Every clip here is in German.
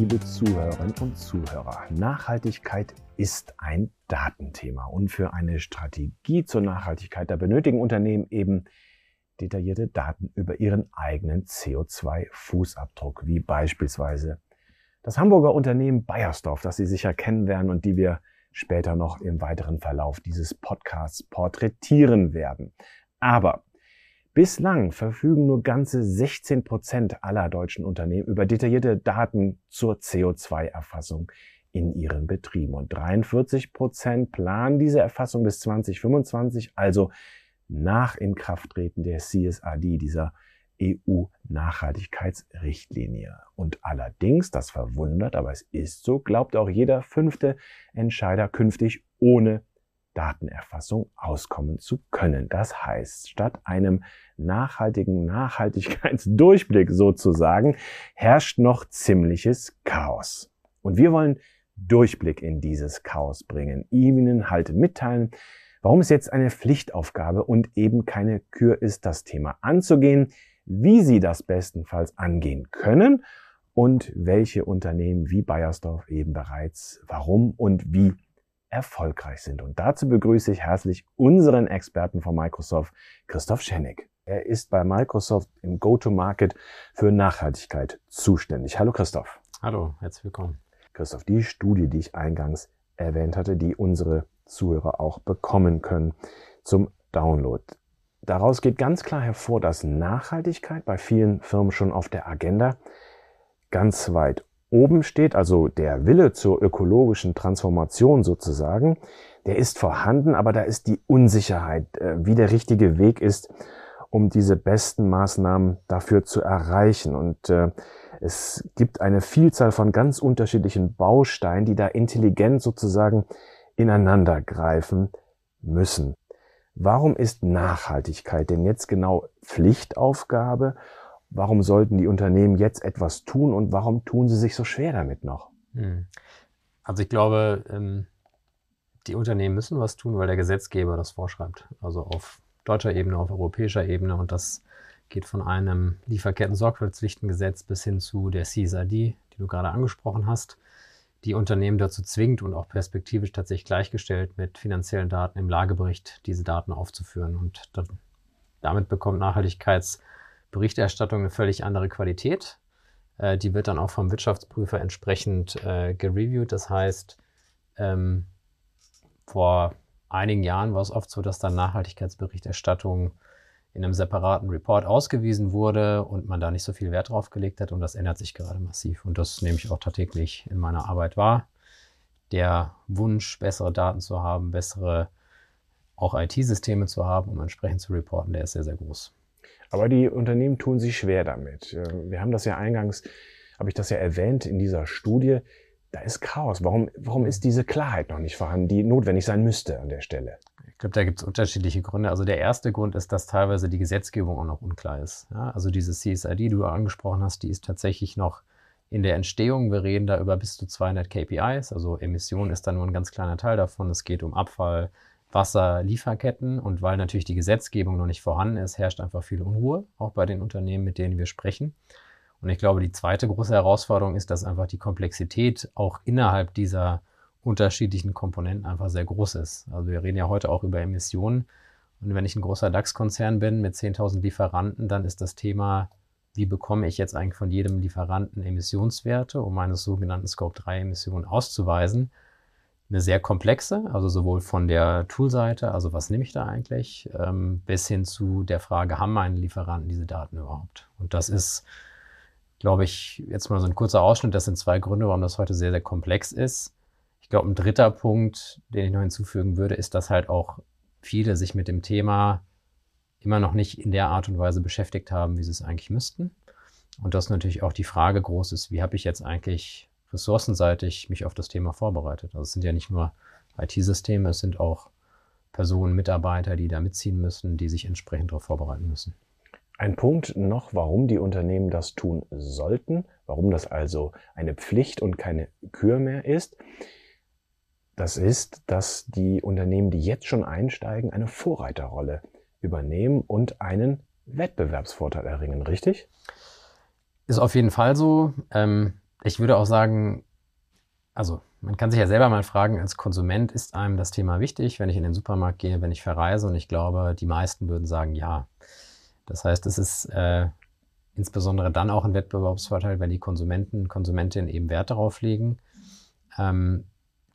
liebe Zuhörerinnen und Zuhörer. Nachhaltigkeit ist ein Datenthema und für eine Strategie zur Nachhaltigkeit, da benötigen Unternehmen eben detaillierte Daten über ihren eigenen CO2-Fußabdruck, wie beispielsweise das Hamburger Unternehmen Bayersdorf, das Sie sicher kennen werden und die wir später noch im weiteren Verlauf dieses Podcasts porträtieren werden. Aber Bislang verfügen nur ganze 16 Prozent aller deutschen Unternehmen über detaillierte Daten zur CO2-Erfassung in ihren Betrieben. Und 43 Prozent planen diese Erfassung bis 2025, also nach Inkrafttreten der CSRD, dieser EU-Nachhaltigkeitsrichtlinie. Und allerdings, das verwundert, aber es ist so, glaubt auch jeder fünfte Entscheider künftig ohne Datenerfassung auskommen zu können. Das heißt, statt einem nachhaltigen Nachhaltigkeitsdurchblick sozusagen herrscht noch ziemliches Chaos. Und wir wollen Durchblick in dieses Chaos bringen, Ihnen halt mitteilen, warum es jetzt eine Pflichtaufgabe und eben keine Kür ist, das Thema anzugehen, wie Sie das bestenfalls angehen können und welche Unternehmen wie Bayersdorf eben bereits warum und wie erfolgreich sind. Und dazu begrüße ich herzlich unseren Experten von Microsoft, Christoph Schennig. Er ist bei Microsoft im Go-to-Market für Nachhaltigkeit zuständig. Hallo Christoph. Hallo, herzlich willkommen. Christoph, die Studie, die ich eingangs erwähnt hatte, die unsere Zuhörer auch bekommen können zum Download. Daraus geht ganz klar hervor, dass Nachhaltigkeit bei vielen Firmen schon auf der Agenda ganz weit oben steht, also der Wille zur ökologischen Transformation sozusagen, der ist vorhanden, aber da ist die Unsicherheit, äh, wie der richtige Weg ist, um diese besten Maßnahmen dafür zu erreichen. Und äh, es gibt eine Vielzahl von ganz unterschiedlichen Bausteinen, die da intelligent sozusagen ineinander greifen müssen. Warum ist Nachhaltigkeit denn jetzt genau Pflichtaufgabe Warum sollten die Unternehmen jetzt etwas tun und warum tun sie sich so schwer damit noch? Hm. Also ich glaube, ähm, die Unternehmen müssen was tun, weil der Gesetzgeber das vorschreibt. Also auf deutscher Ebene, auf europäischer Ebene und das geht von einem Lieferketten-Sorgfaltspflichtengesetz bis hin zu der CSRD, die du gerade angesprochen hast, die Unternehmen dazu zwingt und auch perspektivisch tatsächlich gleichgestellt mit finanziellen Daten im Lagebericht diese Daten aufzuführen. Und damit bekommt Nachhaltigkeits- Berichterstattung eine völlig andere Qualität. Äh, die wird dann auch vom Wirtschaftsprüfer entsprechend äh, gereviewt. Das heißt, ähm, vor einigen Jahren war es oft so, dass dann Nachhaltigkeitsberichterstattung in einem separaten Report ausgewiesen wurde und man da nicht so viel Wert drauf gelegt hat. Und das ändert sich gerade massiv. Und das nehme ich auch tagtäglich in meiner Arbeit wahr. Der Wunsch, bessere Daten zu haben, bessere auch IT-Systeme zu haben, um entsprechend zu reporten, der ist sehr, sehr groß. Aber die Unternehmen tun sich schwer damit. Wir haben das ja eingangs, habe ich das ja erwähnt in dieser Studie. Da ist Chaos. Warum, warum ist diese Klarheit noch nicht vorhanden, die notwendig sein müsste an der Stelle? Ich glaube, da gibt es unterschiedliche Gründe. Also der erste Grund ist, dass teilweise die Gesetzgebung auch noch unklar ist. Ja, also diese CSID, die du angesprochen hast, die ist tatsächlich noch in der Entstehung. Wir reden da über bis zu 200 KPIs. Also Emission ist da nur ein ganz kleiner Teil davon. Es geht um Abfall, Wasserlieferketten. Und weil natürlich die Gesetzgebung noch nicht vorhanden ist, herrscht einfach viel Unruhe, auch bei den Unternehmen, mit denen wir sprechen. Und ich glaube, die zweite große Herausforderung ist, dass einfach die Komplexität auch innerhalb dieser unterschiedlichen Komponenten einfach sehr groß ist. Also wir reden ja heute auch über Emissionen. Und wenn ich ein großer DAX-Konzern bin mit 10.000 Lieferanten, dann ist das Thema, wie bekomme ich jetzt eigentlich von jedem Lieferanten Emissionswerte, um meine sogenannten Scope-3-Emissionen auszuweisen eine sehr komplexe, also sowohl von der Toolseite, also was nehme ich da eigentlich, ähm, bis hin zu der Frage, haben meine Lieferanten diese Daten überhaupt? Und das ist, glaube ich, jetzt mal so ein kurzer Ausschnitt. Das sind zwei Gründe, warum das heute sehr, sehr komplex ist. Ich glaube, ein dritter Punkt, den ich noch hinzufügen würde, ist, dass halt auch viele sich mit dem Thema immer noch nicht in der Art und Weise beschäftigt haben, wie sie es eigentlich müssten. Und dass natürlich auch die Frage groß ist, wie habe ich jetzt eigentlich ressourcenseitig mich auf das Thema vorbereitet. Also es sind ja nicht nur IT-Systeme, es sind auch Personen, Mitarbeiter, die da mitziehen müssen, die sich entsprechend darauf vorbereiten müssen. Ein Punkt noch, warum die Unternehmen das tun sollten, warum das also eine Pflicht und keine Kür mehr ist. Das ist, dass die Unternehmen, die jetzt schon einsteigen, eine Vorreiterrolle übernehmen und einen Wettbewerbsvorteil erringen, richtig? Ist auf jeden Fall so. Ähm, ich würde auch sagen, also man kann sich ja selber mal fragen, als Konsument ist einem das Thema wichtig, wenn ich in den Supermarkt gehe, wenn ich verreise und ich glaube, die meisten würden sagen, ja. Das heißt, es ist äh, insbesondere dann auch ein Wettbewerbsvorteil, wenn die Konsumenten, Konsumentinnen eben Wert darauf legen. Ähm,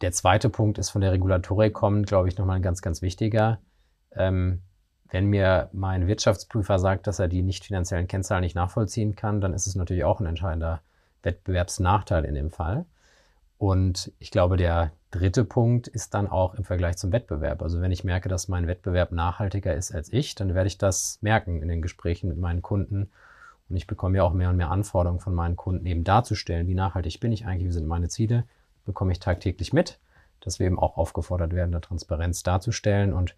der zweite Punkt ist von der Regulatorik kommend, glaube ich, nochmal ein ganz, ganz wichtiger. Ähm, wenn mir mein Wirtschaftsprüfer sagt, dass er die nicht finanziellen Kennzahlen nicht nachvollziehen kann, dann ist es natürlich auch ein entscheidender Wettbewerbsnachteil in dem Fall. Und ich glaube, der dritte Punkt ist dann auch im Vergleich zum Wettbewerb. Also wenn ich merke, dass mein Wettbewerb nachhaltiger ist als ich, dann werde ich das merken in den Gesprächen mit meinen Kunden. Und ich bekomme ja auch mehr und mehr Anforderungen von meinen Kunden, eben darzustellen, wie nachhaltig bin ich eigentlich, wie sind meine Ziele, bekomme ich tagtäglich mit, dass wir eben auch aufgefordert werden, da Transparenz darzustellen. Und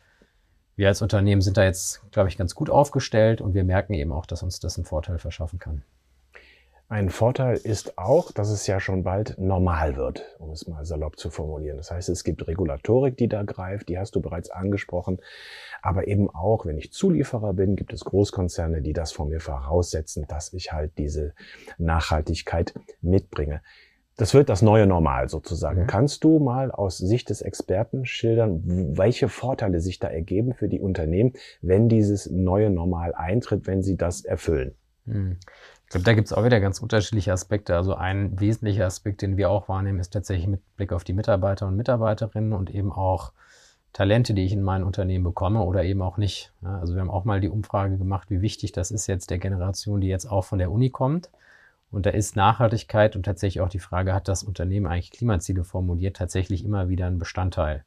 wir als Unternehmen sind da jetzt, glaube ich, ganz gut aufgestellt und wir merken eben auch, dass uns das einen Vorteil verschaffen kann. Ein Vorteil ist auch, dass es ja schon bald normal wird, um es mal salopp zu formulieren. Das heißt, es gibt Regulatorik, die da greift, die hast du bereits angesprochen. Aber eben auch, wenn ich Zulieferer bin, gibt es Großkonzerne, die das von mir voraussetzen, dass ich halt diese Nachhaltigkeit mitbringe. Das wird das neue Normal sozusagen. Mhm. Kannst du mal aus Sicht des Experten schildern, welche Vorteile sich da ergeben für die Unternehmen, wenn dieses neue Normal eintritt, wenn sie das erfüllen? Ich glaube, da gibt es auch wieder ganz unterschiedliche Aspekte. Also ein wesentlicher Aspekt, den wir auch wahrnehmen, ist tatsächlich mit Blick auf die Mitarbeiter und Mitarbeiterinnen und eben auch Talente, die ich in meinem Unternehmen bekomme oder eben auch nicht. Also wir haben auch mal die Umfrage gemacht, wie wichtig das ist jetzt der Generation, die jetzt auch von der Uni kommt. Und da ist Nachhaltigkeit und tatsächlich auch die Frage, hat das Unternehmen eigentlich Klimaziele formuliert, tatsächlich immer wieder ein Bestandteil.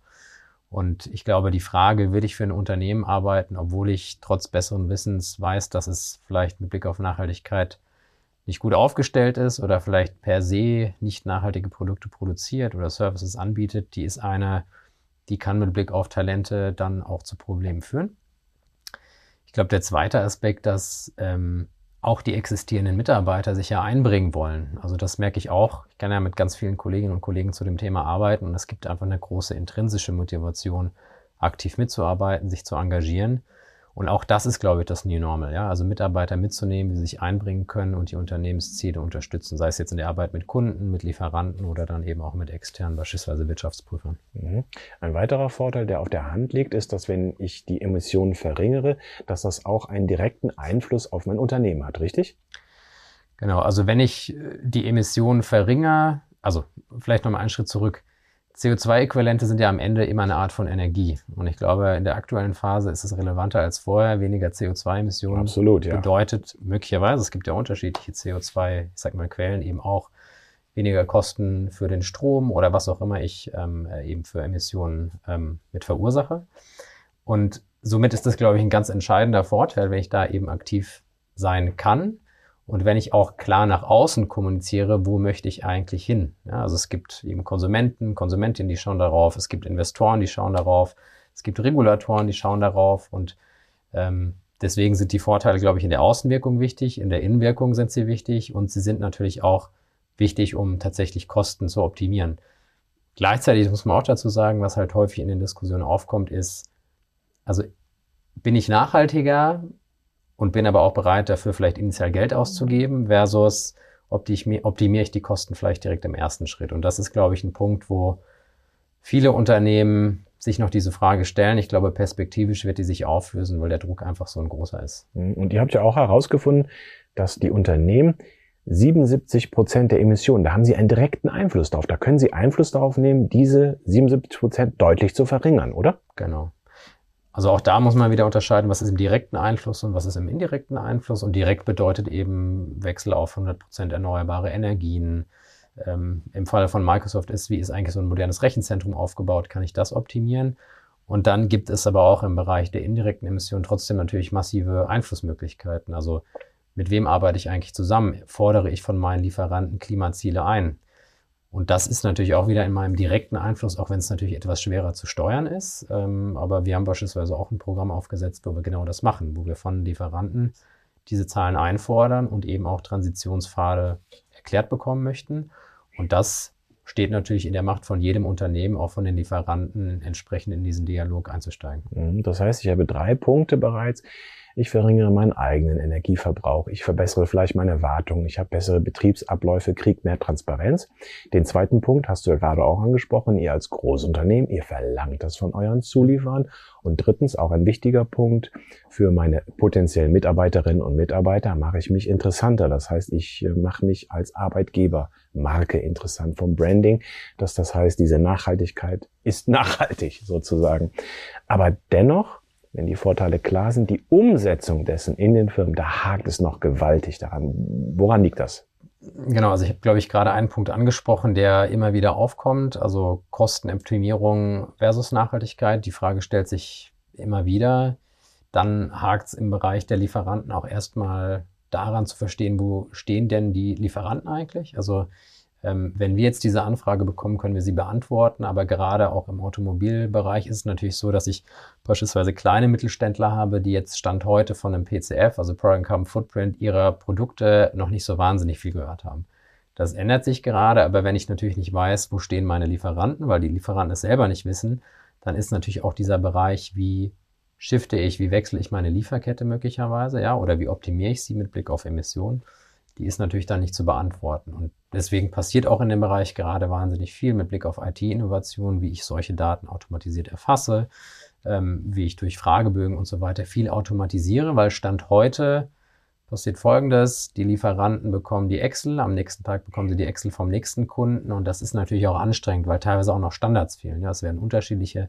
Und ich glaube, die Frage, will ich für ein Unternehmen arbeiten, obwohl ich trotz besseren Wissens weiß, dass es vielleicht mit Blick auf Nachhaltigkeit nicht gut aufgestellt ist oder vielleicht per se nicht nachhaltige Produkte produziert oder Services anbietet, die ist eine, die kann mit Blick auf Talente dann auch zu Problemen führen. Ich glaube, der zweite Aspekt, dass ähm, auch die existierenden Mitarbeiter sich ja einbringen wollen. Also das merke ich auch. Ich kann ja mit ganz vielen Kolleginnen und Kollegen zu dem Thema arbeiten und es gibt einfach eine große intrinsische Motivation, aktiv mitzuarbeiten, sich zu engagieren. Und auch das ist, glaube ich, das New Normal. Ja? Also Mitarbeiter mitzunehmen, die sich einbringen können und die Unternehmensziele unterstützen, sei es jetzt in der Arbeit mit Kunden, mit Lieferanten oder dann eben auch mit externen, beispielsweise Wirtschaftsprüfern. Mhm. Ein weiterer Vorteil, der auf der Hand liegt, ist, dass wenn ich die Emissionen verringere, dass das auch einen direkten Einfluss auf mein Unternehmen hat, richtig? Genau, also wenn ich äh, die Emissionen verringere, also vielleicht nochmal einen Schritt zurück, CO2-Äquivalente sind ja am Ende immer eine Art von Energie. Und ich glaube, in der aktuellen Phase ist es relevanter als vorher. Weniger CO2-Emissionen Absolut, ja. bedeutet möglicherweise, es gibt ja unterschiedliche CO2, ich sag mal, Quellen eben auch weniger Kosten für den Strom oder was auch immer ich ähm, eben für Emissionen ähm, mit verursache. Und somit ist das, glaube ich, ein ganz entscheidender Vorteil, wenn ich da eben aktiv sein kann und wenn ich auch klar nach außen kommuniziere, wo möchte ich eigentlich hin? Ja, also es gibt eben Konsumenten, Konsumentinnen, die schauen darauf, es gibt Investoren, die schauen darauf, es gibt Regulatoren, die schauen darauf. Und ähm, deswegen sind die Vorteile, glaube ich, in der Außenwirkung wichtig, in der Innenwirkung sind sie wichtig. Und sie sind natürlich auch wichtig, um tatsächlich Kosten zu optimieren. Gleichzeitig muss man auch dazu sagen, was halt häufig in den Diskussionen aufkommt, ist, also bin ich nachhaltiger, und bin aber auch bereit, dafür vielleicht initial Geld auszugeben, versus optimiere ich die Kosten vielleicht direkt im ersten Schritt. Und das ist, glaube ich, ein Punkt, wo viele Unternehmen sich noch diese Frage stellen. Ich glaube, perspektivisch wird die sich auflösen, weil der Druck einfach so ein großer ist. Mhm. Und ihr habt ja auch herausgefunden, dass die Unternehmen 77 Prozent der Emissionen, da haben sie einen direkten Einfluss darauf. Da können sie Einfluss darauf nehmen, diese 77 Prozent deutlich zu verringern, oder? Genau. Also auch da muss man wieder unterscheiden, was ist im direkten Einfluss und was ist im indirekten Einfluss. Und direkt bedeutet eben Wechsel auf 100 Prozent erneuerbare Energien. Ähm, Im Fall von Microsoft ist, wie ist eigentlich so ein modernes Rechenzentrum aufgebaut, kann ich das optimieren? Und dann gibt es aber auch im Bereich der indirekten Emissionen trotzdem natürlich massive Einflussmöglichkeiten. Also mit wem arbeite ich eigentlich zusammen? Fordere ich von meinen Lieferanten Klimaziele ein? Und das ist natürlich auch wieder in meinem direkten Einfluss, auch wenn es natürlich etwas schwerer zu steuern ist. Ähm, aber wir haben beispielsweise auch ein Programm aufgesetzt, wo wir genau das machen, wo wir von Lieferanten diese Zahlen einfordern und eben auch Transitionspfade erklärt bekommen möchten. Und das steht natürlich in der Macht von jedem Unternehmen, auch von den Lieferanten, entsprechend in diesen Dialog einzusteigen. Mhm, das heißt, ich habe drei Punkte bereits, ich verringere meinen eigenen Energieverbrauch, ich verbessere vielleicht meine Wartung, ich habe bessere Betriebsabläufe, kriege mehr Transparenz. Den zweiten Punkt hast du ja gerade auch angesprochen, ihr als Großunternehmen, ihr verlangt das von euren Zulieferern. Und drittens, auch ein wichtiger Punkt, für meine potenziellen Mitarbeiterinnen und Mitarbeiter mache ich mich interessanter. Das heißt, ich äh, mache mich als Arbeitgeber Marke interessant vom Branding, dass das heißt, diese Nachhaltigkeit ist nachhaltig sozusagen. Aber dennoch, wenn die Vorteile klar sind, die Umsetzung dessen in den Firmen, da hakt es noch gewaltig daran. Woran liegt das? Genau, also ich habe, glaube ich, gerade einen Punkt angesprochen, der immer wieder aufkommt, also Kostenoptimierung versus Nachhaltigkeit. Die Frage stellt sich immer wieder. Dann hakt es im Bereich der Lieferanten auch erstmal daran zu verstehen, wo stehen denn die Lieferanten eigentlich? Also wenn wir jetzt diese Anfrage bekommen, können wir sie beantworten. Aber gerade auch im Automobilbereich ist es natürlich so, dass ich beispielsweise kleine Mittelständler habe, die jetzt Stand heute von einem PCF, also Product Carbon Footprint, ihrer Produkte noch nicht so wahnsinnig viel gehört haben. Das ändert sich gerade, aber wenn ich natürlich nicht weiß, wo stehen meine Lieferanten, weil die Lieferanten es selber nicht wissen, dann ist natürlich auch dieser Bereich, wie shifte ich, wie wechsle ich meine Lieferkette möglicherweise, ja, oder wie optimiere ich sie mit Blick auf Emissionen, die ist natürlich dann nicht zu beantworten. Und deswegen passiert auch in dem Bereich gerade wahnsinnig viel mit Blick auf IT-Innovation, wie ich solche Daten automatisiert erfasse, ähm, wie ich durch Fragebögen und so weiter viel automatisiere, weil Stand heute passiert Folgendes, die Lieferanten bekommen die Excel, am nächsten Tag bekommen sie die Excel vom nächsten Kunden und das ist natürlich auch anstrengend, weil teilweise auch noch Standards fehlen. Ja, es werden unterschiedliche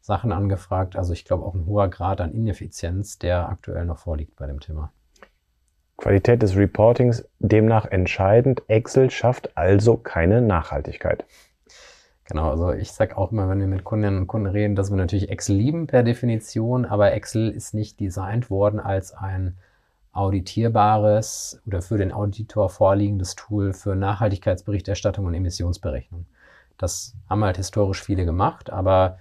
Sachen angefragt. Also ich glaube auch ein hoher Grad an Ineffizienz, der aktuell noch vorliegt bei dem Thema. Qualität des Reportings demnach entscheidend. Excel schafft also keine Nachhaltigkeit. Genau, also ich sage auch immer, wenn wir mit Kundinnen und Kunden reden, dass wir natürlich Excel lieben per Definition, aber Excel ist nicht designt worden als ein auditierbares oder für den Auditor vorliegendes Tool für Nachhaltigkeitsberichterstattung und Emissionsberechnung. Das haben halt historisch viele gemacht, aber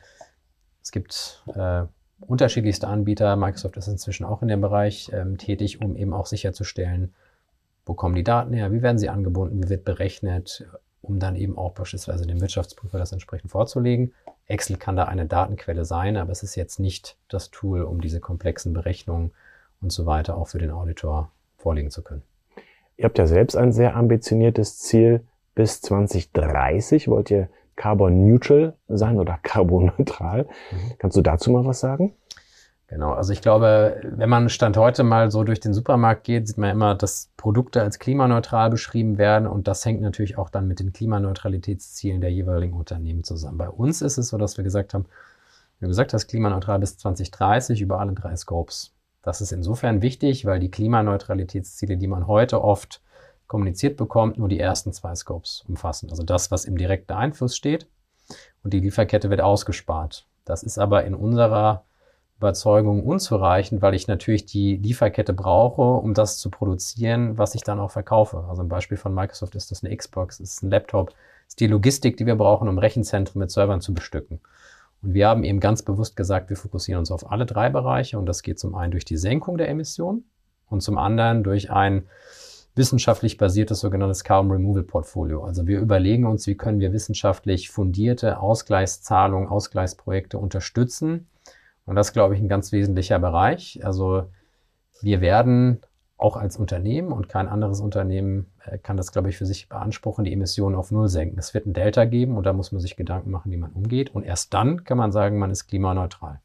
es gibt äh, unterschiedlichste Anbieter. Microsoft ist inzwischen auch in dem Bereich ähm, tätig, um eben auch sicherzustellen, wo kommen die Daten her, wie werden sie angebunden, wie wird berechnet, um dann eben auch beispielsweise dem Wirtschaftsprüfer das entsprechend vorzulegen. Excel kann da eine Datenquelle sein, aber es ist jetzt nicht das Tool, um diese komplexen Berechnungen und so weiter auch für den Auditor vorlegen zu können. Ihr habt ja selbst ein sehr ambitioniertes Ziel. Bis 2030 wollt ihr carbon neutral sein oder carbonneutral. Mhm. Kannst du dazu mal was sagen? Genau, also ich glaube, wenn man Stand heute mal so durch den Supermarkt geht, sieht man immer, dass Produkte als klimaneutral beschrieben werden und das hängt natürlich auch dann mit den Klimaneutralitätszielen der jeweiligen Unternehmen zusammen. Bei uns ist es so, dass wir gesagt haben, wie gesagt hast, klimaneutral bis 2030 über alle drei Scopes. Das ist insofern wichtig, weil die Klimaneutralitätsziele, die man heute oft kommuniziert bekommt, nur die ersten zwei Scopes umfassen. Also das, was im direkten Einfluss steht. Und die Lieferkette wird ausgespart. Das ist aber in unserer Überzeugung unzureichend, weil ich natürlich die Lieferkette brauche, um das zu produzieren, was ich dann auch verkaufe. Also ein Beispiel von Microsoft ist das eine Xbox, ist ein Laptop, ist die Logistik, die wir brauchen, um Rechenzentren mit Servern zu bestücken. Und wir haben eben ganz bewusst gesagt, wir fokussieren uns auf alle drei Bereiche und das geht zum einen durch die Senkung der Emissionen und zum anderen durch ein wissenschaftlich basiertes sogenanntes Carbon Removal Portfolio. Also wir überlegen uns, wie können wir wissenschaftlich fundierte Ausgleichszahlungen, Ausgleichsprojekte unterstützen. Und das glaube ich, ein ganz wesentlicher Bereich. Also wir werden auch als Unternehmen und kein anderes Unternehmen äh, kann das, glaube ich, für sich beanspruchen, die Emissionen auf Null senken. Es wird ein Delta geben und da muss man sich Gedanken machen, wie man umgeht. Und erst dann kann man sagen, man ist klimaneutral.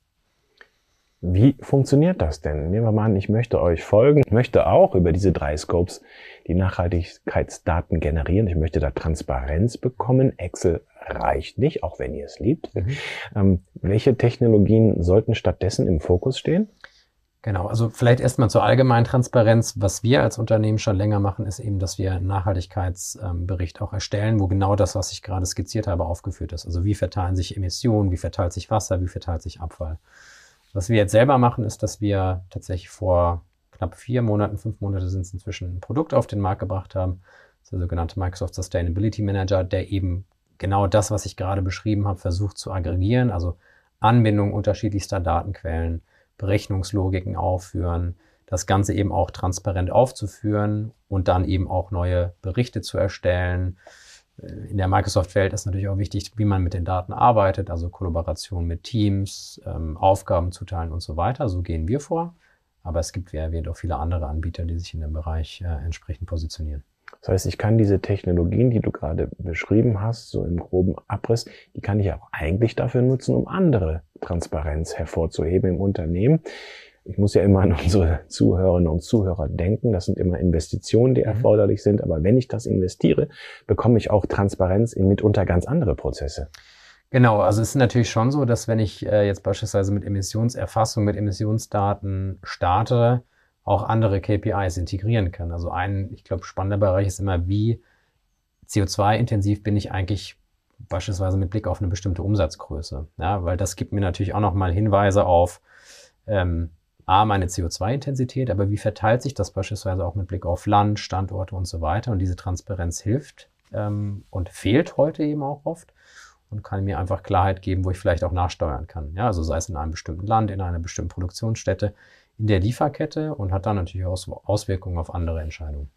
Wie funktioniert das denn? Nehmen wir mal an, ich möchte euch folgen, ich möchte auch über diese drei Scopes die Nachhaltigkeitsdaten generieren. Ich möchte da Transparenz bekommen. Excel reicht nicht, auch wenn ihr es liebt. Mhm. Ähm, welche Technologien sollten stattdessen im Fokus stehen? Genau, also vielleicht erstmal zur allgemeinen Transparenz. Was wir als Unternehmen schon länger machen, ist eben, dass wir einen Nachhaltigkeitsbericht auch erstellen, wo genau das, was ich gerade skizziert habe, aufgeführt ist. Also wie verteilen sich Emissionen, wie verteilt sich Wasser, wie verteilt sich Abfall. Was wir jetzt selber machen, ist, dass wir tatsächlich vor knapp vier Monaten, fünf Monate sind es inzwischen ein Produkt auf den Markt gebracht haben. Das ist der sogenannte Microsoft Sustainability Manager, der eben genau das, was ich gerade beschrieben habe, versucht zu aggregieren, also Anbindung unterschiedlichster Datenquellen, Berechnungslogiken aufführen, das Ganze eben auch transparent aufzuführen und dann eben auch neue Berichte zu erstellen, in der Microsoft-Welt ist natürlich auch wichtig, wie man mit den Daten arbeitet, also Kollaboration mit Teams, ähm, Aufgaben zuteilen und so weiter. So gehen wir vor. Aber es gibt, wie erwähnt, auch viele andere Anbieter, die sich in dem Bereich äh, entsprechend positionieren. Das heißt, ich kann diese Technologien, die du gerade beschrieben hast, so im groben Abriss, die kann ich auch eigentlich dafür nutzen, um andere Transparenz hervorzuheben im Unternehmen. Ich muss ja immer an unsere Zuhörerinnen und Zuhörer denken. Das sind immer Investitionen, die mhm. erforderlich sind. Aber wenn ich das investiere, bekomme ich auch Transparenz in mitunter ganz andere Prozesse. Genau, also es ist natürlich schon so, dass wenn ich äh, jetzt beispielsweise mit Emissionserfassung, mit Emissionsdaten starte, auch andere KPIs integrieren kann. Also ein, ich glaube, spannender Bereich ist immer, wie CO2-intensiv bin ich eigentlich beispielsweise mit Blick auf eine bestimmte Umsatzgröße. Ja, weil das gibt mir natürlich auch nochmal Hinweise auf ähm, A, meine CO2-Intensität, aber wie verteilt sich das beispielsweise auch mit Blick auf Land, Standorte und so weiter. Und diese Transparenz hilft ähm, und fehlt heute eben auch oft und kann mir einfach Klarheit geben, wo ich vielleicht auch nachsteuern kann. Ja, also sei es in einem bestimmten Land, in einer bestimmten Produktionsstätte, in der Lieferkette und hat dann natürlich auch Auswirkungen auf andere Entscheidungen.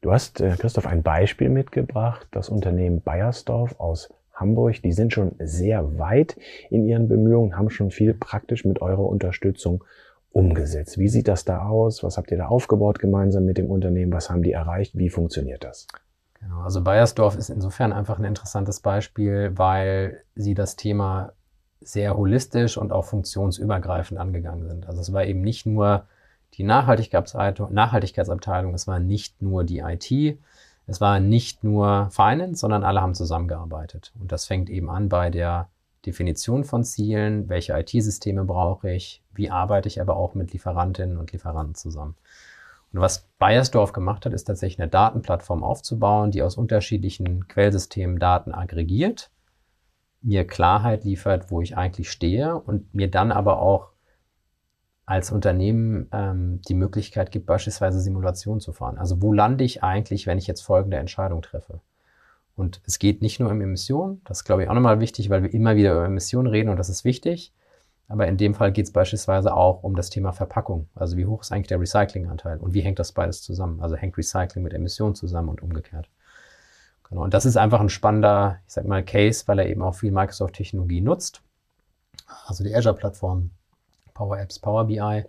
Du hast, äh, Christoph, ein Beispiel mitgebracht, das Unternehmen Bayersdorf aus Hamburg. Die sind schon sehr weit in ihren Bemühungen, haben schon viel praktisch mit eurer Unterstützung umgesetzt. Wie sieht das da aus? Was habt ihr da aufgebaut gemeinsam mit dem Unternehmen? Was haben die erreicht? Wie funktioniert das? Genau, also Bayersdorf ist insofern einfach ein interessantes Beispiel, weil sie das Thema sehr holistisch und auch funktionsübergreifend angegangen sind. Also es war eben nicht nur die Nachhaltigkeitsabteilung, es war nicht nur die IT, es war nicht nur Finance, sondern alle haben zusammengearbeitet. Und das fängt eben an bei der Definition von Zielen, welche IT-Systeme brauche ich, wie arbeite ich aber auch mit Lieferantinnen und Lieferanten zusammen. Und was Bayersdorf gemacht hat, ist tatsächlich eine Datenplattform aufzubauen, die aus unterschiedlichen Quellsystemen Daten aggregiert, mir Klarheit liefert, wo ich eigentlich stehe und mir dann aber auch als Unternehmen ähm, die Möglichkeit gibt, beispielsweise Simulationen zu fahren. Also wo lande ich eigentlich, wenn ich jetzt folgende Entscheidung treffe? Und es geht nicht nur um Emissionen, das ist, glaube ich, auch nochmal wichtig, weil wir immer wieder über Emissionen reden und das ist wichtig. Aber in dem Fall geht es beispielsweise auch um das Thema Verpackung. Also wie hoch ist eigentlich der Recyclinganteil und wie hängt das beides zusammen? Also hängt Recycling mit Emissionen zusammen und umgekehrt. Genau. Und das ist einfach ein spannender, ich sag mal, Case, weil er eben auch viel Microsoft-Technologie nutzt. Also die Azure-Plattform, Power Apps, Power BI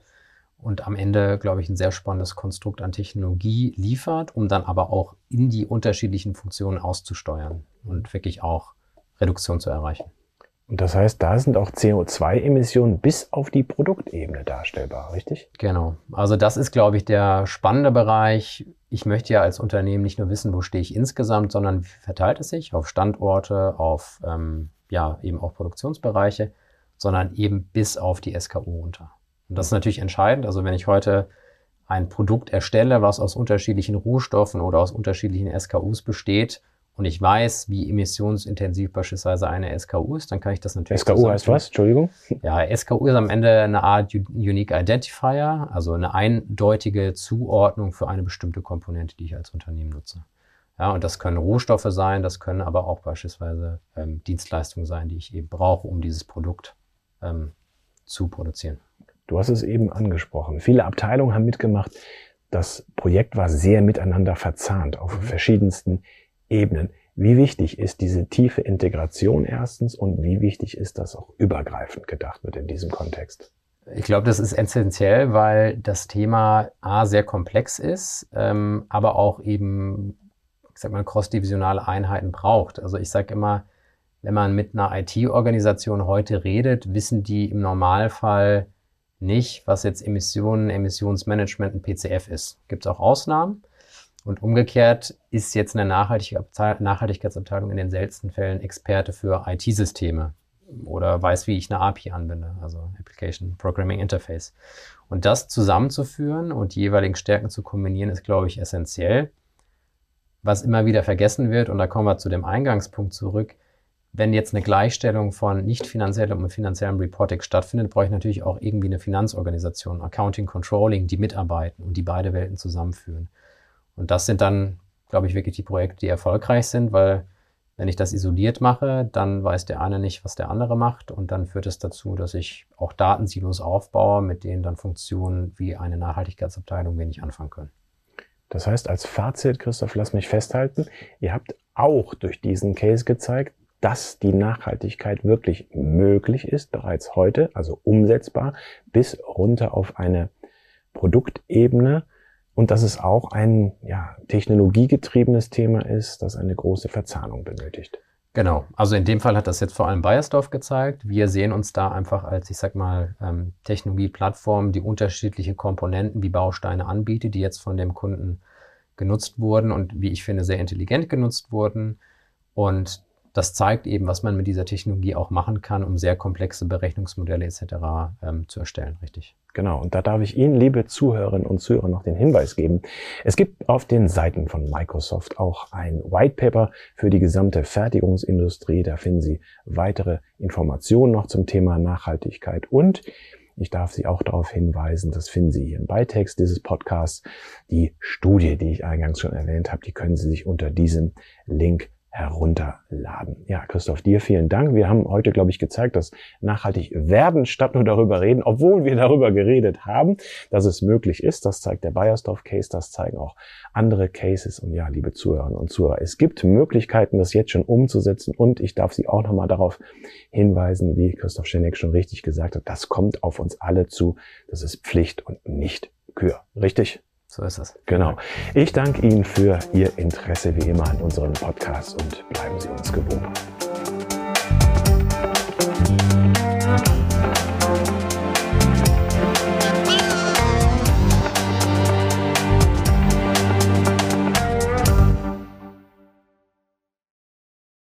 und am Ende, glaube ich, ein sehr spannendes Konstrukt an Technologie liefert, um dann aber auch in die unterschiedlichen Funktionen auszusteuern und wirklich auch Reduktion zu erreichen. Und das heißt, da sind auch CO2-Emissionen bis auf die Produktebene darstellbar, richtig? Genau. Also das ist, glaube ich, der spannende Bereich. Ich möchte ja als Unternehmen nicht nur wissen, wo stehe ich insgesamt, sondern wie verteilt es sich auf Standorte, auf ähm, ja eben auch Produktionsbereiche, sondern eben bis auf die SKU runter. Und das ist natürlich entscheidend. Also wenn ich heute ein Produkt erstelle, was aus unterschiedlichen Rohstoffen oder aus unterschiedlichen SKUs besteht, und ich weiß, wie emissionsintensiv beispielsweise eine SKU ist, dann kann ich das natürlich. SKU heißt was? Entschuldigung. Ja, SKU ist am Ende eine Art Unique Identifier, also eine eindeutige Zuordnung für eine bestimmte Komponente, die ich als Unternehmen nutze. Ja, und das können Rohstoffe sein, das können aber auch beispielsweise ähm, Dienstleistungen sein, die ich eben brauche, um dieses Produkt ähm, zu produzieren. Du hast es eben angesprochen. Viele Abteilungen haben mitgemacht. Das Projekt war sehr miteinander verzahnt auf mhm. verschiedensten Ebenen. Wie wichtig ist diese tiefe Integration erstens und wie wichtig ist das auch übergreifend gedacht wird in diesem Kontext? Ich glaube, das ist essentiell, weil das Thema A sehr komplex ist, ähm, aber auch eben, ich sag mal, cross-divisionale Einheiten braucht. Also ich sage immer, wenn man mit einer IT-Organisation heute redet, wissen die im Normalfall nicht, was jetzt Emissionen, Emissionsmanagement und PCF ist. Gibt es auch Ausnahmen. Und umgekehrt ist jetzt eine Nachhaltigkeitsabteilung in den seltensten Fällen Experte für IT-Systeme oder weiß, wie ich eine API anbinde, also Application Programming Interface. Und das zusammenzuführen und die jeweiligen Stärken zu kombinieren, ist, glaube ich, essentiell. Was immer wieder vergessen wird, und da kommen wir zu dem Eingangspunkt zurück, wenn jetzt eine Gleichstellung von nicht finanziellem und finanziellem Reporting stattfindet, brauche ich natürlich auch irgendwie eine Finanzorganisation, Accounting, Controlling, die mitarbeiten und die beide Welten zusammenführen. Und das sind dann, glaube ich, wirklich die Projekte, die erfolgreich sind, weil wenn ich das isoliert mache, dann weiß der eine nicht, was der andere macht. Und dann führt es dazu, dass ich auch Datensilos aufbaue, mit denen dann Funktionen wie eine Nachhaltigkeitsabteilung wenig anfangen können. Das heißt, als Fazit, Christoph, lass mich festhalten, ihr habt auch durch diesen Case gezeigt, dass die Nachhaltigkeit wirklich möglich ist, bereits heute, also umsetzbar, bis runter auf eine Produktebene und dass es auch ein ja, technologiegetriebenes Thema ist, das eine große Verzahnung benötigt. Genau, also in dem Fall hat das jetzt vor allem Bayersdorf gezeigt. Wir sehen uns da einfach als, ich sag mal, ähm, Technologieplattform, die unterschiedliche Komponenten wie Bausteine anbietet, die jetzt von dem Kunden genutzt wurden und wie ich finde, sehr intelligent genutzt wurden. Und das zeigt eben, was man mit dieser Technologie auch machen kann, um sehr komplexe Berechnungsmodelle etc. Ähm, zu erstellen, richtig? Genau, und da darf ich Ihnen, liebe Zuhörerinnen und Zuhörer, noch den Hinweis geben. Es gibt auf den Seiten von Microsoft auch ein White Paper für die gesamte Fertigungsindustrie. Da finden Sie weitere Informationen noch zum Thema Nachhaltigkeit und ich darf Sie auch darauf hinweisen, das finden Sie hier im Beitext dieses Podcasts, die Studie, die ich eingangs schon erwähnt habe, die können Sie sich unter diesem Link herunterladen. Ja, Christoph, dir vielen Dank. Wir haben heute, glaube ich, gezeigt, dass nachhaltig werden statt nur darüber reden, obwohl wir darüber geredet haben, dass es möglich ist. Das zeigt der Bayersdorf-Case, das zeigen auch andere Cases. Und ja, liebe Zuhörerinnen und Zuhörer, es gibt Möglichkeiten, das jetzt schon umzusetzen. Und ich darf Sie auch nochmal darauf hinweisen, wie Christoph Schenek schon richtig gesagt hat, das kommt auf uns alle zu. Das ist Pflicht und nicht Kür. Richtig? So ist es. Genau. Ich danke Ihnen für Ihr Interesse wie immer an unserem Podcast und bleiben Sie uns gewogen.